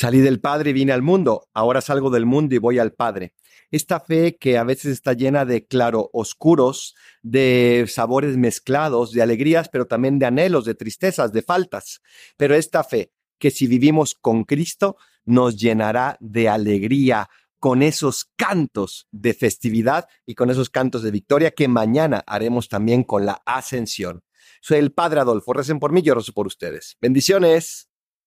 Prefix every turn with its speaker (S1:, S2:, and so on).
S1: Salí del Padre y vine al mundo, ahora salgo del mundo y voy al Padre. Esta fe que a veces está llena de claro oscuros, de sabores mezclados, de alegrías, pero también de anhelos, de tristezas, de faltas. Pero esta fe que si vivimos con Cristo nos llenará de alegría con esos cantos de festividad y con esos cantos de victoria que mañana haremos también con la ascensión. Soy el Padre Adolfo, recen por mí, yo rezo por ustedes. Bendiciones.